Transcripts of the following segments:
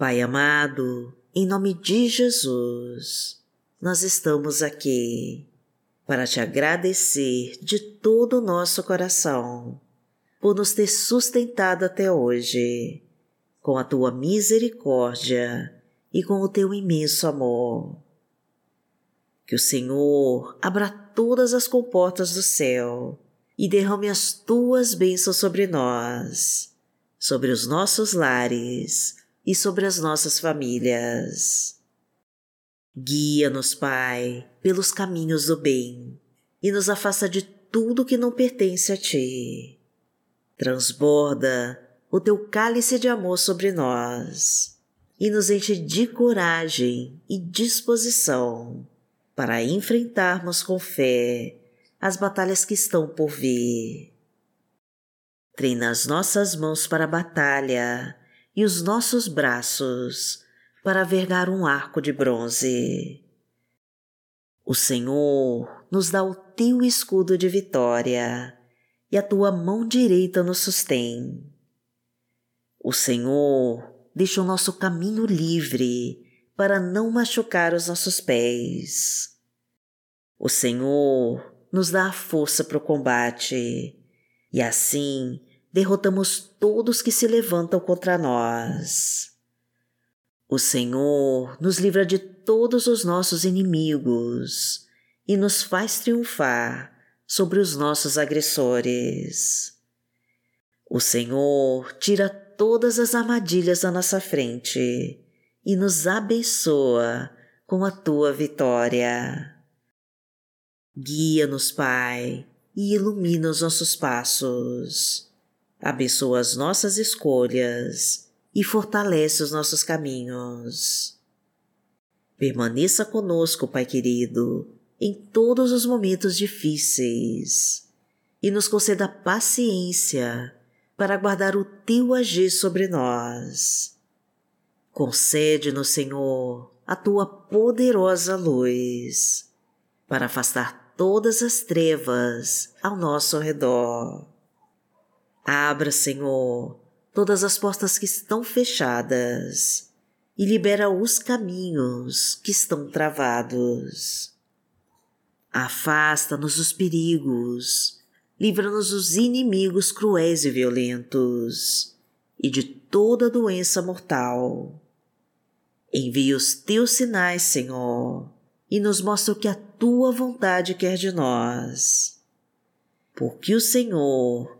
Pai amado, em nome de Jesus, nós estamos aqui para te agradecer de todo o nosso coração por nos ter sustentado até hoje com a tua misericórdia e com o teu imenso amor. Que o Senhor abra todas as comportas do céu e derrame as tuas bênçãos sobre nós, sobre os nossos lares e sobre as nossas famílias. Guia-nos, Pai, pelos caminhos do bem e nos afasta de tudo que não pertence a Ti. Transborda o Teu cálice de amor sobre nós e nos enche de coragem e disposição para enfrentarmos com fé as batalhas que estão por vir. Treina as nossas mãos para a batalha e os nossos braços para vergar um arco de bronze. O Senhor nos dá o teu escudo de vitória e a tua mão direita nos sustém. O Senhor deixa o nosso caminho livre para não machucar os nossos pés. O Senhor nos dá a força para o combate e assim derrotamos todos que se levantam contra nós. O Senhor nos livra de todos os nossos inimigos e nos faz triunfar sobre os nossos agressores. O Senhor tira todas as armadilhas da nossa frente e nos abençoa com a tua vitória. Guia-nos, Pai, e ilumina os nossos passos abençoa as nossas escolhas e fortalece os nossos caminhos. Permaneça conosco, Pai querido, em todos os momentos difíceis e nos conceda paciência para guardar o teu agir sobre nós. Concede-nos, Senhor, a tua poderosa luz para afastar todas as trevas ao nosso redor Abra, Senhor, todas as portas que estão fechadas e libera os caminhos que estão travados. Afasta-nos dos perigos, livra-nos dos inimigos cruéis e violentos e de toda doença mortal. Envia os teus sinais, Senhor, e nos mostra o que a tua vontade quer de nós. Porque o Senhor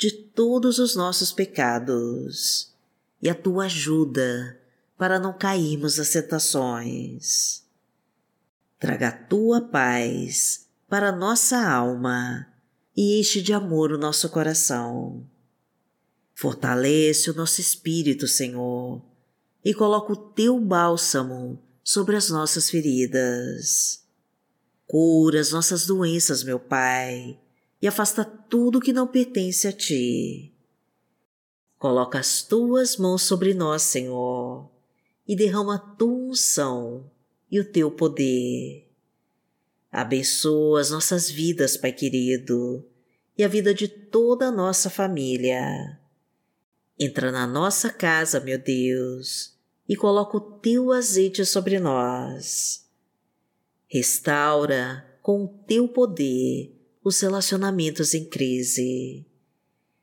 de todos os nossos pecados e a tua ajuda para não cairmos nas tentações. Traga a tua paz para nossa alma e enche de amor o nosso coração. Fortalece o nosso espírito, Senhor, e coloca o teu bálsamo sobre as nossas feridas. Cura as nossas doenças, meu Pai, e afasta tudo que não pertence a ti. Coloca as tuas mãos sobre nós, Senhor, e derrama a tua unção e o teu poder. Abençoa as nossas vidas, Pai querido, e a vida de toda a nossa família. Entra na nossa casa, meu Deus, e coloca o teu azeite sobre nós. Restaura com o teu poder os relacionamentos em crise.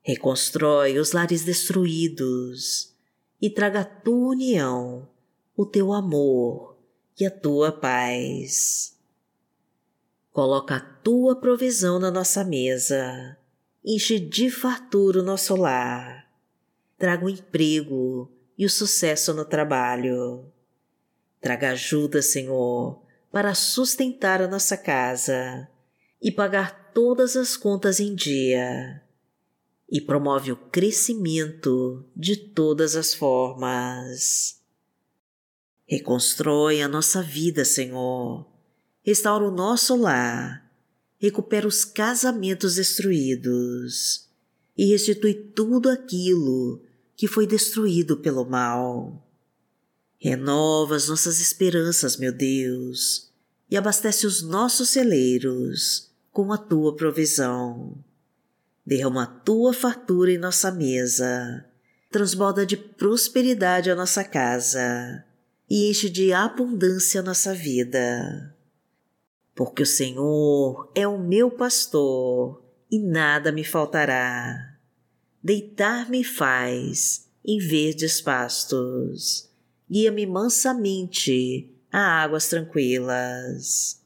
Reconstrói os lares destruídos e traga a tua união, o teu amor e a tua paz. Coloca a tua provisão na nossa mesa, enche de fartura o nosso lar, traga o emprego e o sucesso no trabalho. Traga ajuda, Senhor, para sustentar a nossa casa e pagar todas as contas em dia. E promove o crescimento de todas as formas. Reconstrói a nossa vida, Senhor. Restaura o nosso lar. Recupera os casamentos destruídos. E restitui tudo aquilo que foi destruído pelo mal. Renova as nossas esperanças, meu Deus, e abastece os nossos celeiros com a tua provisão. Derrama a tua fartura em nossa mesa, transborda de prosperidade a nossa casa e enche de abundância a nossa vida. Porque o Senhor é o meu pastor e nada me faltará. Deitar-me faz em verdes pastos, guia-me mansamente a águas tranquilas.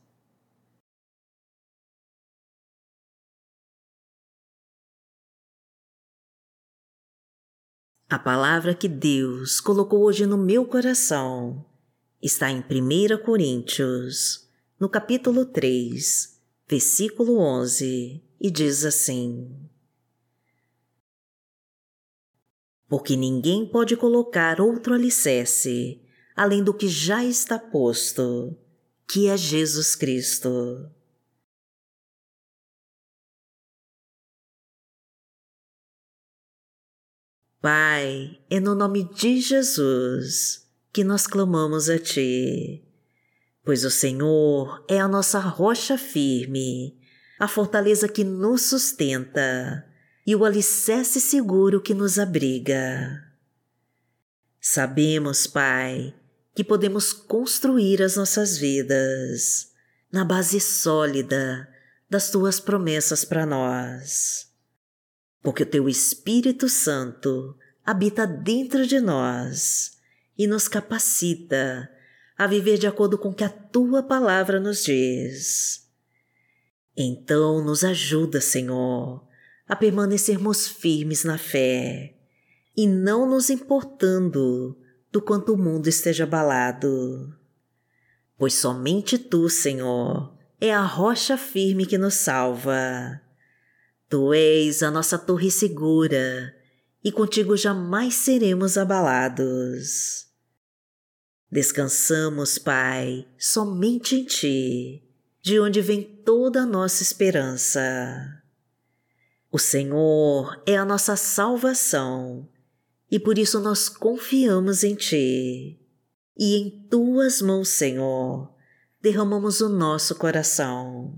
A palavra que Deus colocou hoje no meu coração está em 1 Coríntios, no capítulo 3, versículo 11, e diz assim: porque ninguém pode colocar outro alicerce além do que já está posto, que é Jesus Cristo. Pai, é no nome de Jesus que nós clamamos a Ti, pois o Senhor é a nossa rocha firme, a fortaleza que nos sustenta e o alicerce seguro que nos abriga. Sabemos, Pai, que podemos construir as nossas vidas na base sólida das tuas promessas para nós. Porque o teu Espírito Santo habita dentro de nós e nos capacita a viver de acordo com o que a tua palavra nos diz. Então nos ajuda, Senhor, a permanecermos firmes na fé e não nos importando do quanto o mundo esteja abalado. Pois somente tu, Senhor, é a rocha firme que nos salva. Tu és a nossa torre segura e contigo jamais seremos abalados. Descansamos, Pai, somente em Ti, de onde vem toda a nossa esperança. O Senhor é a nossa salvação e por isso nós confiamos em Ti. E em Tuas mãos, Senhor, derramamos o nosso coração.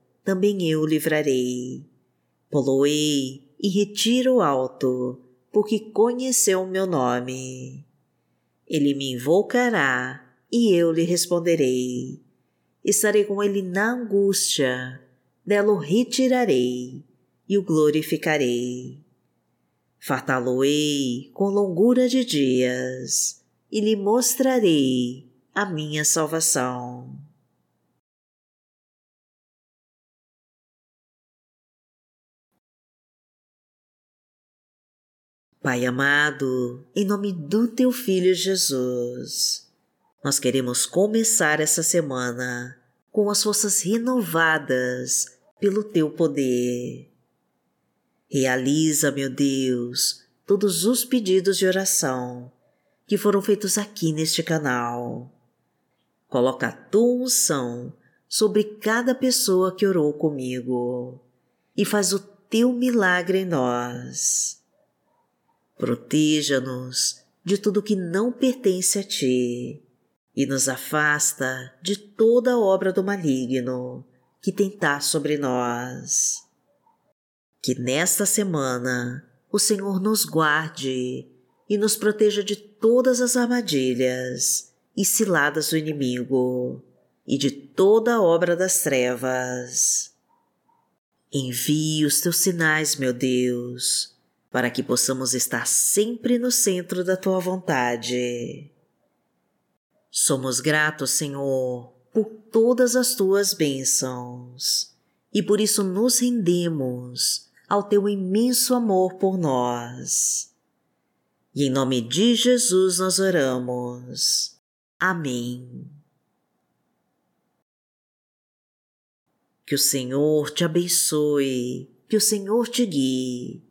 também eu o livrarei. Poloei e retiro alto, porque conheceu o meu nome. Ele me invocará e eu lhe responderei. Estarei com ele na angústia, dela o retirarei e o glorificarei. Fartá-lo-ei com longura de dias e lhe mostrarei a minha salvação. Pai amado, em nome do Teu Filho Jesus, nós queremos começar essa semana com as forças renovadas pelo Teu poder. Realiza, meu Deus, todos os pedidos de oração que foram feitos aqui neste canal. Coloca a tua unção sobre cada pessoa que orou comigo e faz o teu milagre em nós. Proteja-nos de tudo que não pertence a ti e nos afasta de toda obra do maligno que tentar sobre nós. Que nesta semana o Senhor nos guarde e nos proteja de todas as armadilhas e ciladas do inimigo e de toda obra das trevas. Envie os teus sinais, meu Deus, para que possamos estar sempre no centro da tua vontade. Somos gratos, Senhor, por todas as tuas bênçãos e por isso nos rendemos ao teu imenso amor por nós. E em nome de Jesus nós oramos. Amém. Que o Senhor te abençoe, que o Senhor te guie